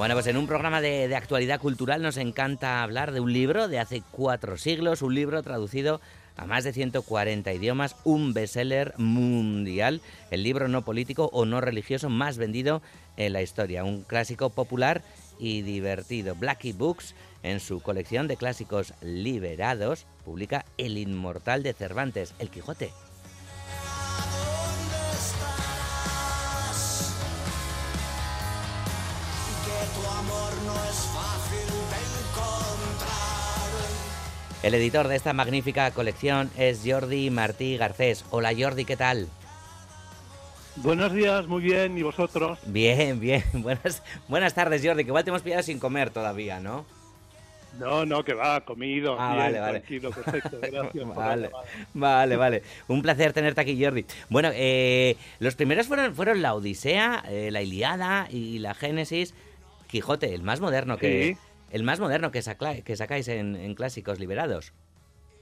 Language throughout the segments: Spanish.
Bueno, pues en un programa de, actualidad cultural nos encanta hablar de un libro de hace cuatro siglos, un libro traducido a más de 140 idiomas, un bestseller mundial, el libro no político o no religioso más vendido en la historia, un clásico popular y divertido. Blackie Books, en su colección de clásicos liberados, publica El Inmortal de Cervantes, El Quijote. El editor de esta magnífica colección es Jordi Martí Garcés. Hola Jordi, ¿qué tal? Buenos días, muy bien, ¿y vosotros? Bien, bien. Buenas, buenas tardes, Jordi, que igual te hemos pillado sin comer todavía, ¿no? No, no, que va, comido. Ah, bien, vale, vale. Tranquilo, perfecto, gracias. Vale, vale, vale. Un placer tenerte aquí, Jordi. Bueno, eh, los primeros fueron, fueron la Odisea, eh, la Iliada y la Génesis. Quijote, el más moderno que, Sí. el más moderno que, sacla- que sacáis en, en clásicos liberados.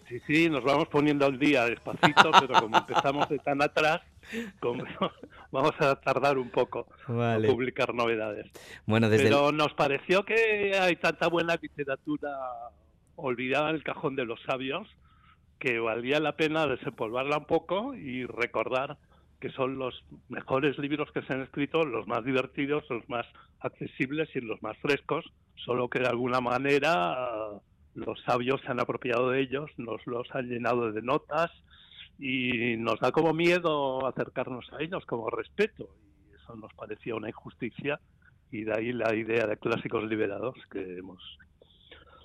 Sí, sí, nos vamos poniendo al día despacito, pero como empezamos de tan atrás, como- vamos a tardar un poco Vale. a publicar novedades. Bueno, desde el- Pero nos pareció que hay tanta buena literatura olvidada en el cajón de los sabios que valía la pena desempolvarla un poco y recordar que son los mejores libros que se han escrito, los más divertidos, los más accesibles y los más frescos, solo que de alguna manera ah, los sabios se han apropiado de ellos, nos los han llenado de notas y nos da como miedo acercarnos a ellos, como respeto, y eso nos parecía una injusticia y de ahí la idea de clásicos liberados que hemos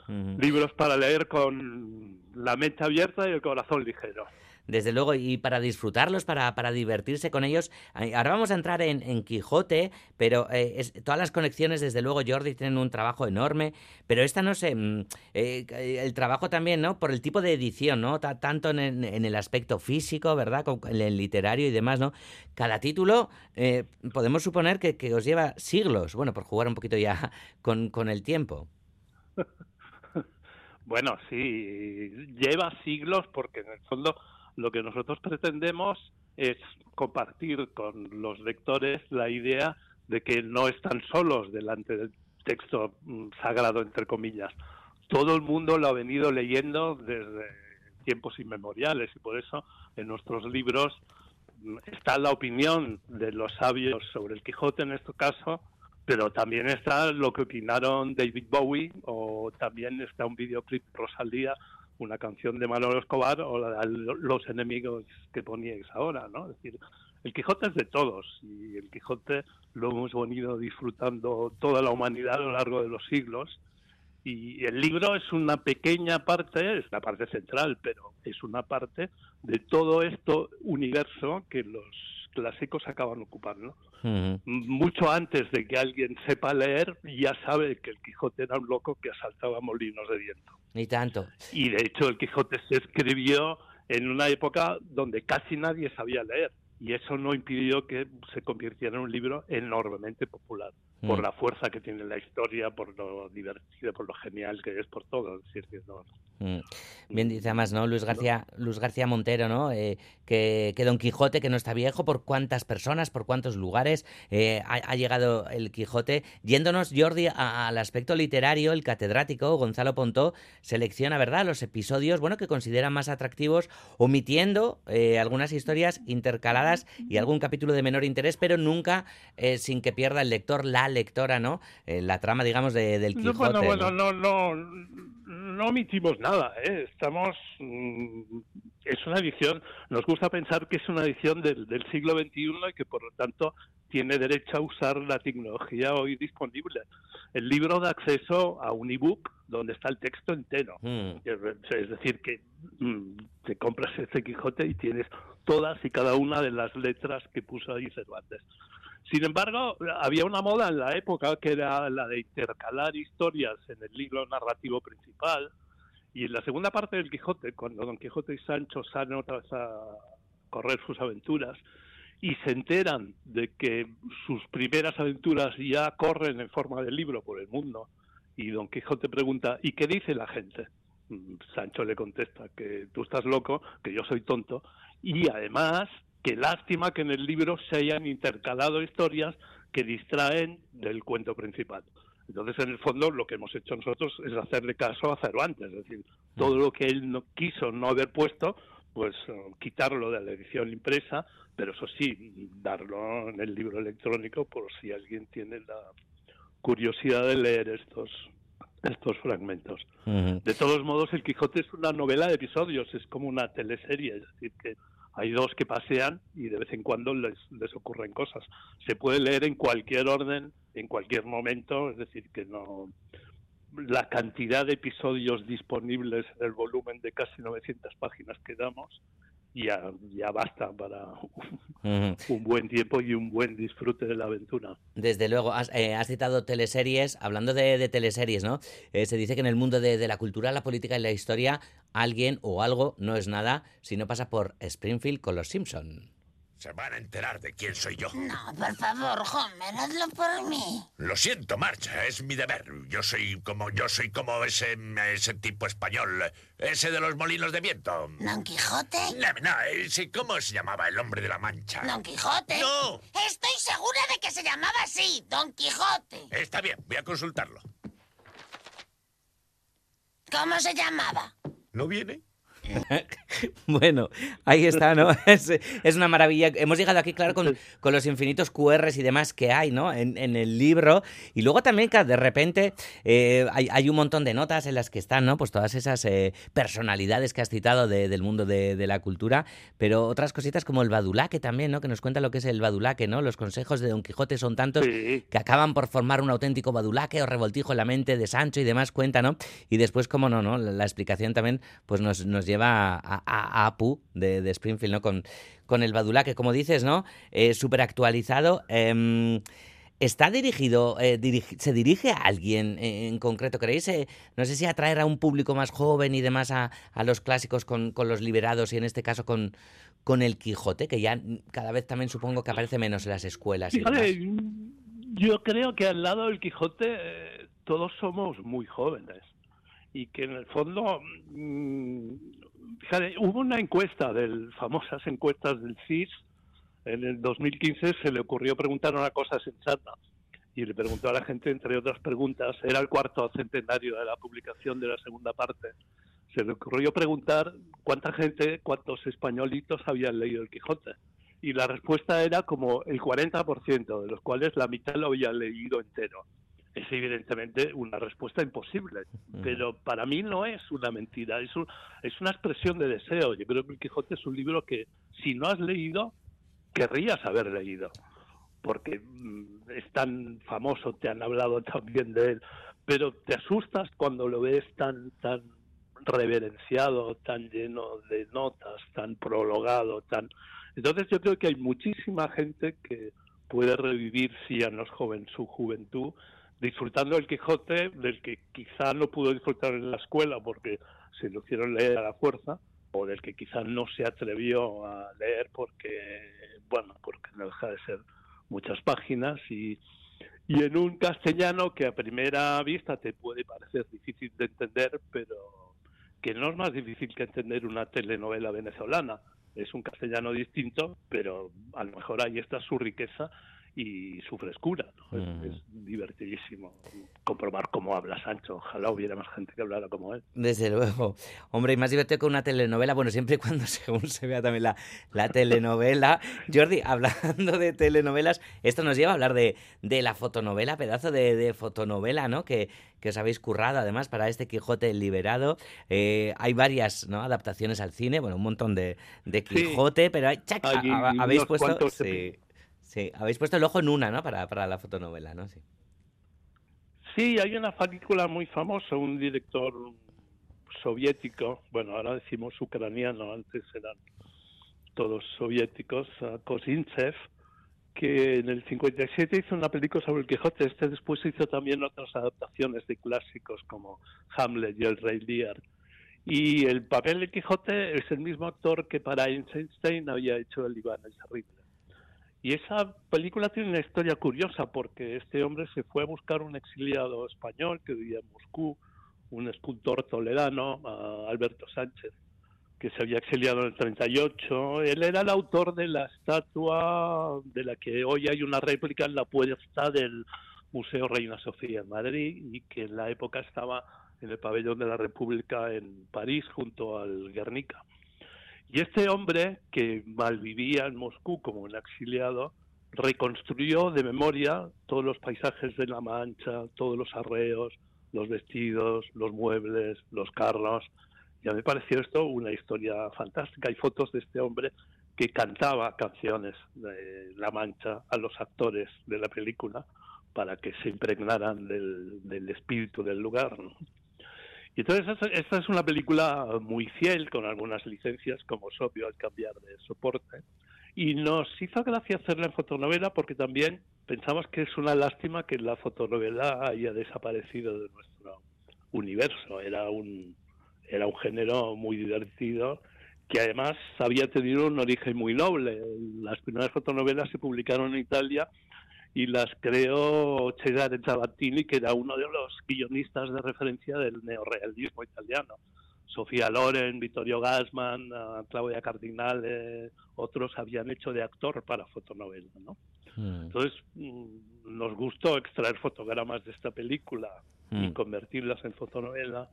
libros para leer con la mente abierta y el corazón ligero. Desde luego, y para disfrutarlos, para, para divertirse con ellos. Ahora vamos a entrar en, Quijote, pero eh, todas las conexiones, desde luego, Jordi, tienen un trabajo enorme, pero esta no sé, mm, eh, el trabajo también, ¿no? Por el tipo de edición, ¿no? Ta- tanto en el, aspecto físico, ¿verdad? Como en el literario y demás, ¿no? Cada título, eh, podemos suponer que, que os lleva siglos, bueno, por jugar un poquito ya con, con el tiempo. Bueno, sí, lleva siglos porque en el fondo lo que nosotros pretendemos es compartir con los lectores la idea de que no están solos delante del texto mm, sagrado, entre comillas. Todo el mundo lo ha venido leyendo desde tiempos inmemoriales y por eso en nuestros libros mm, está la opinión de los sabios sobre el Quijote en este caso, pero también está lo que opinaron David Bowie o también está un videoclip de Rosalía, una canción de Manolo Escobar o la de los enemigos que poníais ahora, ¿no? Es decir, el Quijote es de todos y el Quijote lo hemos venido disfrutando toda la humanidad a lo largo de los siglos y el libro es una pequeña parte, es la parte central, pero es una parte de todo esto universo que los clásicos acaban ocupando. Mucho antes de que alguien sepa leer, ya sabe que el Quijote era un loco que asaltaba molinos de viento. Ni tanto. Y de hecho el Quijote se escribió en una época donde casi nadie sabía leer. Y eso no impidió que se convirtiera en un libro enormemente popular, por Mm. la fuerza que tiene la historia, por lo divertido, por lo genial que es, por todo. Es decir, no- Mm. Bien dice además, ¿no? Luis García, Luis García Montero, ¿no? Eh, que, que Don Quijote, que no está viejo, por cuántas personas, por cuántos lugares eh, ha, ha llegado el Quijote. Yéndonos, Jordi, a- al aspecto literario, el catedrático Gonzalo Pontó selecciona, ¿verdad?, los episodios, bueno, que considera más atractivos, omitiendo eh, algunas historias intercaladas y algún capítulo de menor interés, pero nunca eh, sin que pierda el lector, la lectora, ¿no? Eh, la trama, digamos, de- del No, Quijote. bueno, bueno, ¿no? no, no, no omitimos nada, ¿eh? Estamos, mm, es una edición, nos gusta pensar que es una edición del, del siglo XXI y que por lo tanto tiene derecho a usar la tecnología hoy disponible. El libro da acceso a un ebook donde está el texto entero. Mm. Es decir, que mm, te compras ese Quijote y tienes todas y cada una de las letras que puso ahí Cervantes. Sin embargo, había una moda en la época que era la de intercalar historias en el libro narrativo principal y en la segunda parte del Quijote, cuando Don Quijote y Sancho salen otra vez a correr sus aventuras y se enteran de que sus primeras aventuras ya corren en forma de libro por el mundo y Don Quijote pregunta ¿y qué dice la gente? Mm, Sancho le contesta que tú estás loco, que yo soy tonto y además que lástima que en el libro se hayan intercalado historias que distraen del cuento principal. Entonces, en el fondo, lo que hemos hecho nosotros es hacerle caso a Cervantes, es decir, todo lo que él no quiso no haber puesto, pues eh, quitarlo de la edición impresa, pero eso sí, darlo en el libro electrónico por si alguien tiene la curiosidad de leer estos estos fragmentos. De todos modos, El Quijote es una novela de episodios, es como una teleserie, es decir, que hay dos que pasean y de vez en cuando les, les ocurren cosas. Se puede leer en cualquier orden, en cualquier momento, es decir, que no la cantidad de episodios disponibles en el volumen de casi 900 páginas que damos ya, ya basta para un buen tiempo y un buen disfrute de la aventura. Desde luego, has, eh, citado teleseries, hablando de, teleseries, ¿no? Eh, se dice que en el mundo de, de, la cultura, la política y la historia, alguien o algo no es nada si no pasa por Springfield con los Simpson. Se van a enterar de quién soy yo. No, por favor, Homer, hazlo por mí. Lo siento, Marcha, es mi deber. Yo soy como yo soy como ese ese tipo español, ese de los molinos de viento. ¿Don Quijote? No, no, ese, ¿cómo se llamaba el hombre de la Mancha? ¿Don Quijote? No. Estoy segura de que se llamaba así, Don Quijote. Está bien, voy a consultarlo. ¿Cómo se llamaba? ¿No viene? bueno, ahí está, ¿no? Es, una maravilla. Hemos llegado aquí, claro, con, los infinitos QRs y demás que hay, ¿no? En, el libro. Y luego también, que de repente eh, hay, un montón de notas en las que están, ¿no? Pues todas esas eh, personalidades que has citado del mundo de, la cultura, pero otras cositas como el badulaque también, ¿no? Que nos cuenta lo que es el badulaque, ¿no? Los consejos de Don Quijote son tantos que acaban por formar un auténtico badulaque o revoltijo en la mente de Sancho y demás, cuenta, ¿no? Y después, como no, ¿no? La, explicación también pues nos, nos lleva a, Apu de, Springfield, ¿no? Con, con el Badula, que como dices, ¿no? Eh, Súper actualizado. Em, ¿Está dirigido, eh, se dirige a alguien en concreto? ¿Creéis? Eh, no sé si atraer a un público más joven y demás a, los clásicos con, con, los liberados y en este caso con, con el Quijote, que ya cada vez también supongo que aparece menos en las escuelas. yo creo que al lado del Quijote todos somos muy jóvenes y que en el fondo mm, fíjate, hubo una encuesta del famosas encuestas del CIS en el 2015 se le ocurrió preguntar una cosa sensata. Y le preguntó a la gente entre otras preguntas era el cuarto centenario de la publicación de la segunda parte. Se le ocurrió preguntar cuánta gente cuántos españolitos habían leído el Quijote. Y la respuesta era como el 40% de los cuales la mitad lo había leído entero es evidentemente una respuesta imposible, pero para mí no es una mentira, es, es una expresión de deseo. Yo creo que el Quijote es un libro que si no has leído, querrías haber leído, porque mm, es tan famoso, te han hablado también de él, pero te asustas cuando lo ves tan, tan reverenciado, tan lleno de notas, tan prologado, tan... Entonces yo creo que hay muchísima gente que puede revivir, si ya no es joven, su juventud disfrutando el Quijote, del que quizá no pudo disfrutar en la escuela porque se lo hicieron leer a la fuerza, o del que quizá no se atrevió a leer porque, bueno, porque no deja de ser muchas páginas y, y en un castellano que a primera vista te puede parecer difícil de entender, pero que no es más difícil que entender una telenovela venezolana. Es un castellano distinto, pero a lo mejor ahí está su riqueza y su frescura. Es, mm. divertidísimo comprobar cómo habla Sancho. Ojalá hubiera más gente que hablara como él. Desde luego. Hombre, y más divertido que una telenovela. Bueno, siempre y cuando según se vea también la, la telenovela. Jordi, hablando de telenovelas, esto nos lleva a hablar de, de la fotonovela, pedazo de, de fotonovela, ¿no? Que, que os habéis currado además para este Quijote liberado. Eh, hay varias ¿no? adaptaciones al cine, bueno, un montón de, de Quijote, pero hay, habéis puesto... Sí, Habéis puesto el ojo en una, ¿no? Para, para la fotonovela, ¿no? Sí. sí, hay una película muy famosa, un director soviético, bueno, ahora decimos ucraniano, antes eran todos soviéticos, Kozintsev, que en el 57 hizo una película sobre el Quijote. Este después hizo también otras adaptaciones de clásicos como Hamlet y El Rey Lear. Y el papel del Quijote es el mismo actor que para Einstein había hecho el Iván el Terrible. Y esa película tiene una historia curiosa porque este hombre se fue a buscar un exiliado español que vivía en Moscú, un escultor toledano, Alberto Sánchez, que se había exiliado en el 38. Él era el autor de la estatua de la que hoy hay una réplica en la puerta del Museo Reina Sofía en Madrid y que en la época estaba en el pabellón de la República en París junto al Guernica. Y este hombre, que malvivía en Moscú como un exiliado, reconstruyó de memoria todos los paisajes de La Mancha, todos los arreos, los vestidos, los muebles, los carros. Y a mí me pareció esto una historia fantástica. Hay fotos de este hombre que cantaba canciones de La Mancha a los actores de la película para que se impregnaran del, espíritu del lugar. Y entonces esta es una película muy fiel, con algunas licencias, como es obvio al cambiar de soporte. Y nos hizo gracia hacerla en fotonovela porque también pensamos que es una lástima que la fotonovela haya desaparecido de nuestro universo. Era un, era un género muy divertido que además había tenido un origen muy noble. Las primeras fotonovelas se publicaron en Italia y las creó Cesare Zavattini, que era uno de los guionistas de referencia del neorealismo italiano. Sofía Loren, Vittorio Gassman, eh, Claudia Cardinale, otros habían hecho de actor para fotonovela, ¿no? Hmm. Entonces mm, nos gustó extraer fotogramas de esta película y hmm. convertirlas en fotonovela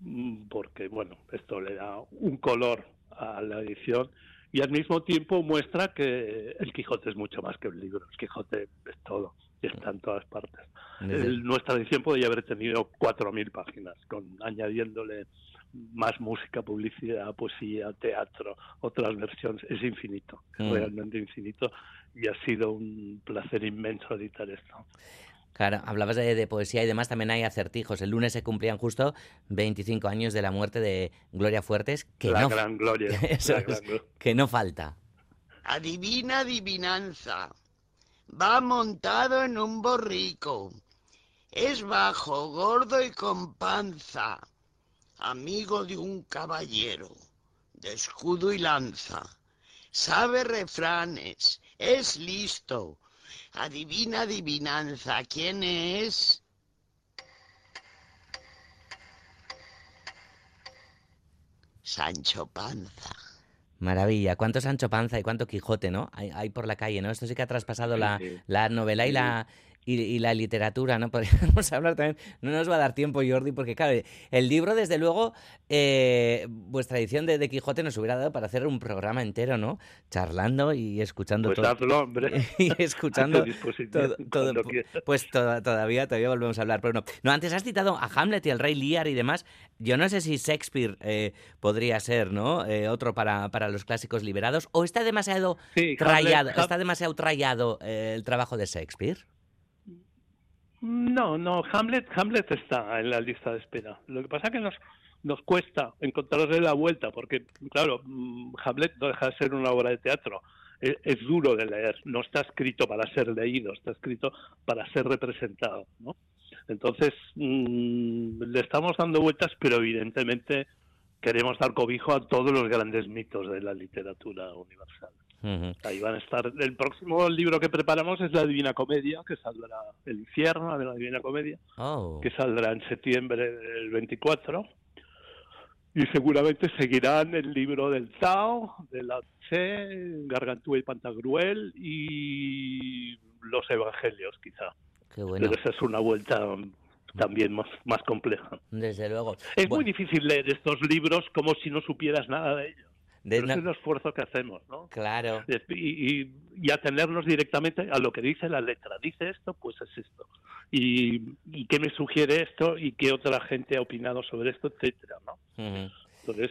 mm, porque, bueno, esto le da un color a la edición y al mismo tiempo muestra que el Quijote es mucho más que un libro, el Quijote es todo y está en todas partes. nuestra edición podría haber tenido 4.000 páginas, con añadiéndole más música, publicidad, poesía, teatro, otras versiones, es infinito, es mm. realmente infinito y ha sido un placer inmenso editar esto. Claro, hablabas de, poesía y demás, también hay acertijos. El lunes se cumplían justo 25 años de la muerte de Gloria Fuertes, que la no gran gloria, que no falta. Adivina adivinanza. Va montado en un borrico. Es bajo, gordo y con panza. Amigo de un caballero, de escudo y lanza. Sabe refranes, es listo, Adivina adivinanza, ¿quién es? Sancho Panza. Maravilla, cuánto Sancho Panza y cuánto Quijote, ¿no? Hay, por la calle, ¿no? Esto sí que ha traspasado la, la novela y la, y, la literatura, ¿no? Podríamos hablar también, no nos va a dar tiempo, Jordi, porque claro, el libro, desde luego, eh, vuestra edición de, Quijote nos hubiera dado para hacer un programa entero, ¿no? Charlando y escuchando pues todo. hombre. y escuchando todo, pues todavía, todavía volvemos a hablar, pero no. No, antes has citado a Hamlet y al Rey Lear y demás. Yo no sé si Shakespeare eh, podría ser, ¿no? Eh, otro para, para los clásicos liberados, o está demasiado trayado, está demasiado trayado el trabajo de Shakespeare. No, no, Hamlet, Hamlet está en la lista de espera. Lo que pasa es que nos, nos cuesta encontrarle la vuelta, porque, claro, mm, Hamlet no deja de ser una obra de teatro. Es, duro de leer, no está escrito para ser leído, está escrito para ser representado, ¿no? Entonces, mm, le estamos dando vueltas, pero evidentemente queremos dar cobijo a todos los grandes mitos de la literatura universal. Ahí van a estar. El próximo libro que preparamos es La Divina Comedia, que saldrá El Infierno de la Divina Comedia, oh. que saldrá en septiembre del 24. Y seguramente seguirán el libro del Tao, de la Tse, Gargantúa y Pantagruel y los Evangelios, quizá. Pero esa es una vuelta también más, más compleja. Desde luego. Es muy difícil leer estos libros como si no supieras nada de ellos es el esfuerzo que hacemos, ¿no? Claro. Y, y, atenernos directamente a lo que dice la letra. Dice esto, pues es esto. Y, y qué me sugiere esto y qué otra gente ha opinado sobre esto, etcétera, ¿no? Entonces,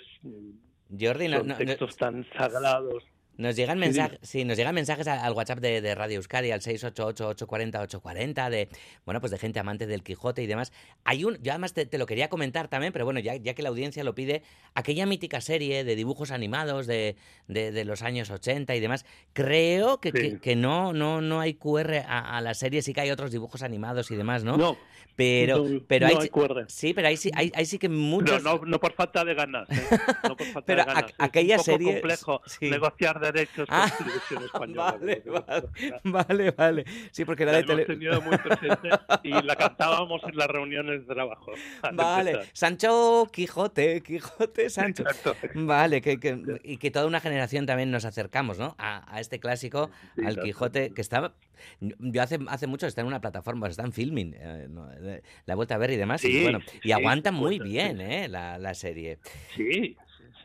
Jordi, son textos tan sagrados nos llegan mensajes, sí, nos llegan mensajes al WhatsApp de, Radio Euskadi, al 688-840-840, de, bueno, pues de gente amante del Quijote y demás. Hay un, yo además te, lo quería comentar también, pero bueno, ya, ya, que la audiencia lo pide, aquella mítica serie de dibujos animados de, de, los años 80 y demás, creo que, que, no, no, no hay QR a, la serie, sí que hay otros dibujos animados y demás, ¿no? No. Pero, pero hay, Sí, pero ahí sí, hay, sí que muchos... No, no, por falta de ganas, ¿eh? No por falta pero de ganas. aquella es un serie... complejo negociar de derechos Ah, por televisión española. Vale, vale, vale, vale. Sí, porque era La de hemos tele... tenido muy presente y la cantábamos en las reuniones de trabajo. al Vale, empezar. Sancho Quijote, Quijote Sancho. Exacto. Vale, que, que- y que toda una generación también nos acercamos, ¿no? A, a este clásico, Sí, al. Quijote, que estaba. Yo hace, hace mucho está en una plataforma, está en filming, eh, no, eh, la he vuelto a ver y demás. y Sí, bueno, y sí, aguanta se muy bien. ¿eh? La, la serie. Sí,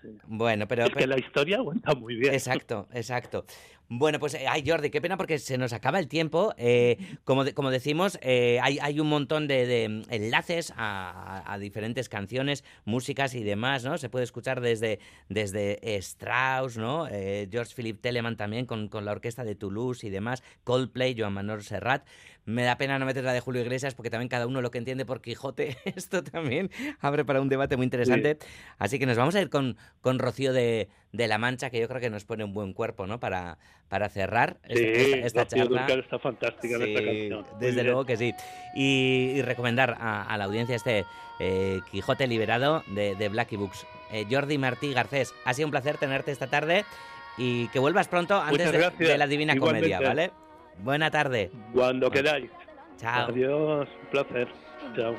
sí. Bueno, pero. Es que la historia aguanta muy bien. Exacto, exacto. Bueno, pues, eh, ay, Jordi, qué pena porque se nos acaba el tiempo. Eh, como, de- como decimos, eh, hay, hay un montón de, de, enlaces a, a- a diferentes canciones, músicas y demás, ¿no? Se puede escuchar desde, desde Strauss, ¿no? Eh, George Philip Telemann también con, con la orquesta de Toulouse y demás, Coldplay, Joan Manuel Serrat. Me da pena no meter la de Julio Iglesias porque también cada uno lo que entiende por Quijote, esto también abre para un debate muy interesante. Así que nos vamos a ir con, con Rocío de, de la Mancha, que yo creo que nos pone un buen cuerpo, ¿no? Para, para cerrar esta, Sí, esta- esta charla. Está fantástica en esta Sí, canción. Desde bien. luego que sí. Y, y recomendar a, a la audiencia este eh, Quijote Liberado de, de Blacky Books. Eh, Jordi Martí Garcés, ha sido un placer tenerte esta tarde y que vuelvas pronto antes de, la Divina Comedia. ¿vale? Buena tarde. Cuando queráis. Chao. Adiós, un placer. Chao.